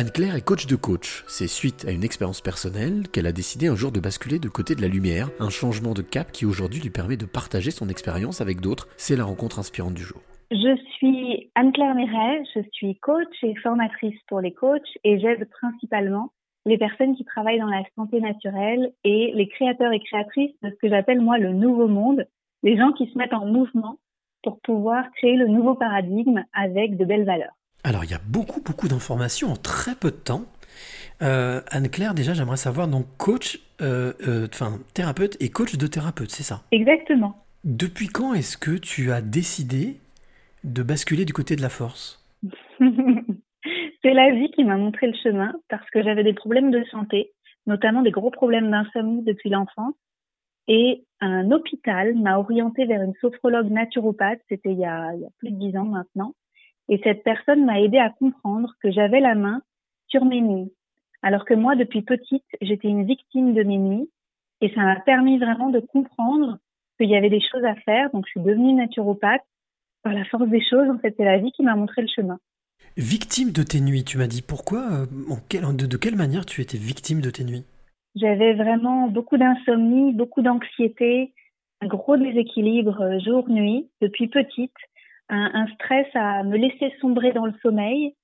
Anne-Claire est coach de coach. C'est suite à une expérience personnelle qu'elle a décidé un jour de basculer de côté de la lumière, un changement de cap qui aujourd'hui lui permet de partager son expérience avec d'autres. C'est la rencontre inspirante du jour. Je suis Anne-Claire Méret, je suis coach et formatrice pour les coachs et j'aide principalement les personnes qui travaillent dans la santé naturelle et les créateurs et créatrices de ce que j'appelle moi le nouveau monde, les gens qui se mettent en mouvement pour pouvoir créer le nouveau paradigme avec de belles valeurs. Alors il y a beaucoup beaucoup d'informations en très peu de temps. Euh, Anne-Claire, déjà j'aimerais savoir, donc coach, euh, euh, enfin thérapeute et coach de thérapeute, c'est ça? Exactement. Depuis quand est-ce que tu as décidé de basculer du côté de la force? C'est la vie qui m'a montré le chemin parce que j'avais des problèmes de santé, notamment des gros problèmes d'insomnie depuis l'enfance. Et un hôpital m'a orienté vers une sophrologue naturopathe, c'était il, y a plus de dix ans maintenant, et cette personne m'a aidé à comprendre que j'avais la main sur mes nuits. Alors que moi, depuis petite, j'étais une victime de mes nuits. Et ça m'a permis vraiment de comprendre qu'il y avait des choses à faire. Donc, je suis devenue naturopathe. Par la force des choses, en fait, c'est la vie qui m'a montré le chemin. Victime de tes nuits, tu m'as dit. Pourquoi euh, de, de quelle manière tu étais victime de tes nuits? J'avais vraiment beaucoup d'insomnie, beaucoup d'anxiété, un gros déséquilibre euh, jour-nuit depuis petite un, un, stress à me laisser sombrer dans le sommeil.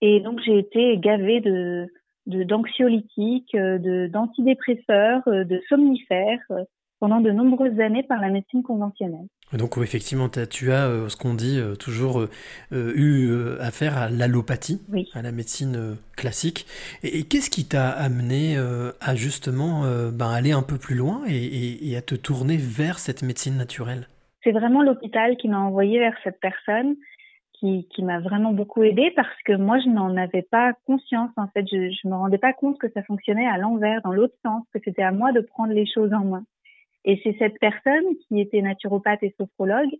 Et donc, j'ai été gavée de d'anxiolytiques, de, d'antidépresseurs, de somnifères euh, pendant de nombreuses années par la médecine conventionnelle. Donc effectivement, tu as euh, ce qu'on dit euh, toujours eu affaire à l'allopathie, à la médecine classique. Et, qu'est-ce qui t'a amené à justement ben, aller un peu plus loin et, et à te tourner vers cette médecine naturelle? C'est vraiment l'hôpital qui m'a envoyé vers cette personne qui, m'a vraiment beaucoup aidée parce que moi, je n'en avais pas conscience. En fait, je ne me rendais pas compte que ça fonctionnait à l'envers, dans l'autre sens, que c'était à moi de prendre les choses en main. Et c'est cette personne qui était naturopathe et sophrologue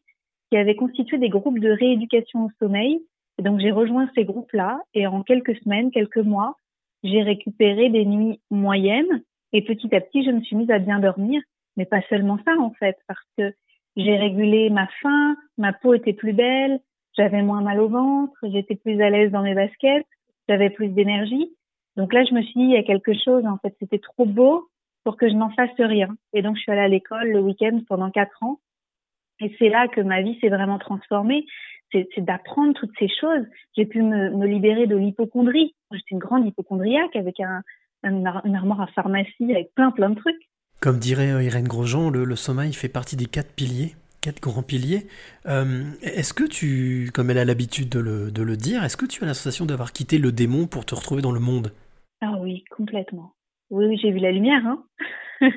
qui avait constitué des groupes de rééducation au sommeil. Et donc, j'ai rejoint ces groupes-là et en quelques semaines, quelques mois, j'ai récupéré des nuits moyennes et petit à petit, je me suis mise à bien dormir. Mais pas seulement ça, en fait, parce que j'ai régulé ma faim, ma peau était plus belle, j'avais moins mal au ventre, j'étais plus à l'aise dans mes baskets, j'avais plus d'énergie. Donc là, je me suis dit, il y a quelque chose, en fait, c'était trop beau pour que je n'en fasse rien. Et donc, je suis allée à l'école le week-end pendant quatre ans. Et c'est là que ma vie s'est vraiment transformée. C'est d'apprendre toutes ces choses. J'ai pu me, libérer de l'hypochondrie. J'étais une grande hypochondriaque avec un, une armoire à pharmacie avec plein, plein de trucs. Comme dirait euh, Irène Grosjean, le, sommeil fait partie des quatre piliers, quatre grands piliers. Euh, est-ce que tu, comme elle a l'habitude de le, dire, est-ce que tu as la sensation d'avoir quitté le démon pour te retrouver dans le monde? Ah oui, complètement. Oui, j'ai vu la lumière. Hein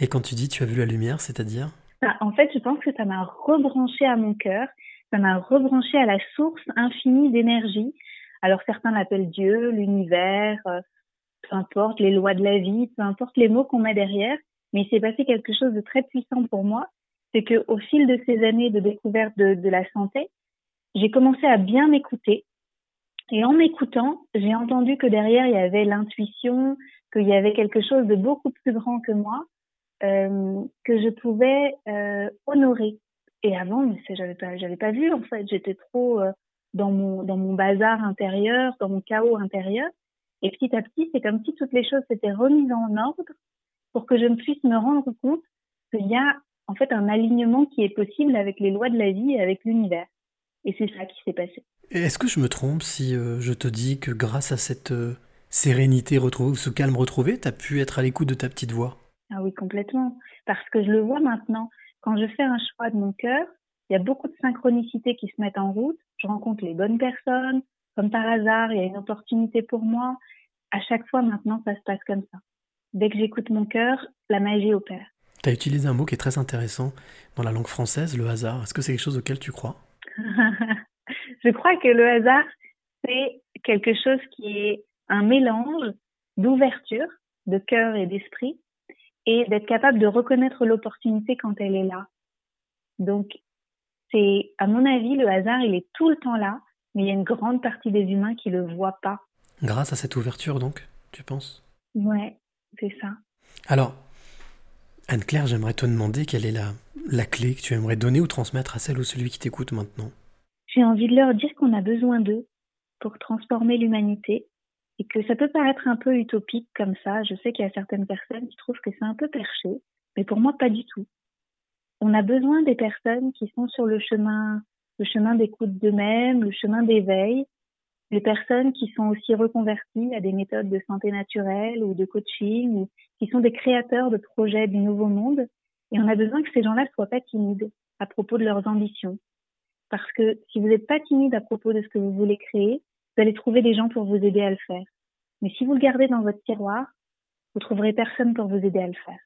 Et quand tu dis tu as vu la lumière, c'est-à-dire? Bah, En fait, je pense que ça m'a rebranché à mon cœur, ça m'a rebranché à la source infinie d'énergie. Alors certains l'appellent Dieu, l'univers, euh, peu importe les lois de la vie, peu importe les mots qu'on met derrière. Mais il s'est passé quelque chose de très puissant pour moi, c'est que au fil de ces années de découverte de, la santé, j'ai commencé à bien m'écouter. Et en m'écoutant, j'ai entendu que derrière, il y avait l'intuition, qu'il y avait quelque chose de beaucoup plus grand que moi, euh, que je pouvais euh, honorer. Et avant, j'avais pas, pas vu en fait. J'étais trop euh, dans mon bazar intérieur, dans mon chaos intérieur. Et petit à petit, c'est comme si toutes les choses s'étaient remises en ordre pour que je me puisse me rendre compte qu'il y a en fait un alignement qui est possible avec les lois de la vie et avec l'univers. Et c'est ça qui s'est passé. Est-ce que je me trompe si euh, je te dis que grâce à cette euh, sérénité retrouvée, ce calme retrouvé, tu as pu être à l'écoute de ta petite voix? Ah oui, complètement. Parce que je le vois maintenant. Quand je fais un choix de mon cœur, il y a beaucoup de synchronicités qui se mettent en route. Je rencontre les bonnes personnes. Comme par hasard, il y a une opportunité pour moi. À chaque fois maintenant, ça se passe comme ça. Dès que j'écoute mon cœur, la magie opère. Tu as utilisé un mot qui est très intéressant dans la langue française, le hasard. Est-ce que c'est quelque chose auquel tu crois? Je crois que le hasard, c'est quelque chose qui est un mélange d'ouverture, de cœur et d'esprit, et d'être capable de reconnaître l'opportunité quand elle est là. Donc, c'est, à mon avis, le hasard, il est tout le temps là, mais il y a une grande partie des humains qui le voient pas. Grâce à cette ouverture, donc, tu penses? Ouais, c'est ça. Alors, Anne-Claire, j'aimerais te demander quelle est la, la clé que tu aimerais donner ou transmettre à celle ou celui qui t'écoute maintenant. J'ai envie de leur dire qu'on a besoin d'eux pour transformer l'humanité et que ça peut paraître un peu utopique comme ça. Je sais qu'il y a certaines personnes qui trouvent que c'est un peu perché, mais pour moi, pas du tout. On a besoin des personnes qui sont sur le chemin, le chemin d'écoute d'eux-mêmes, le chemin d'éveil, les personnes qui sont aussi reconverties à des méthodes de santé naturelle ou de coaching, ou qui sont des créateurs de projets du nouveau monde. Et on a besoin que ces gens-là soient pas timides à propos de leurs ambitions. Parce que si vous n'êtes pas timide à propos de ce que vous voulez créer, vous allez trouver des gens pour vous aider à le faire. Mais si vous le gardez dans votre tiroir, vous trouverez personne pour vous aider à le faire.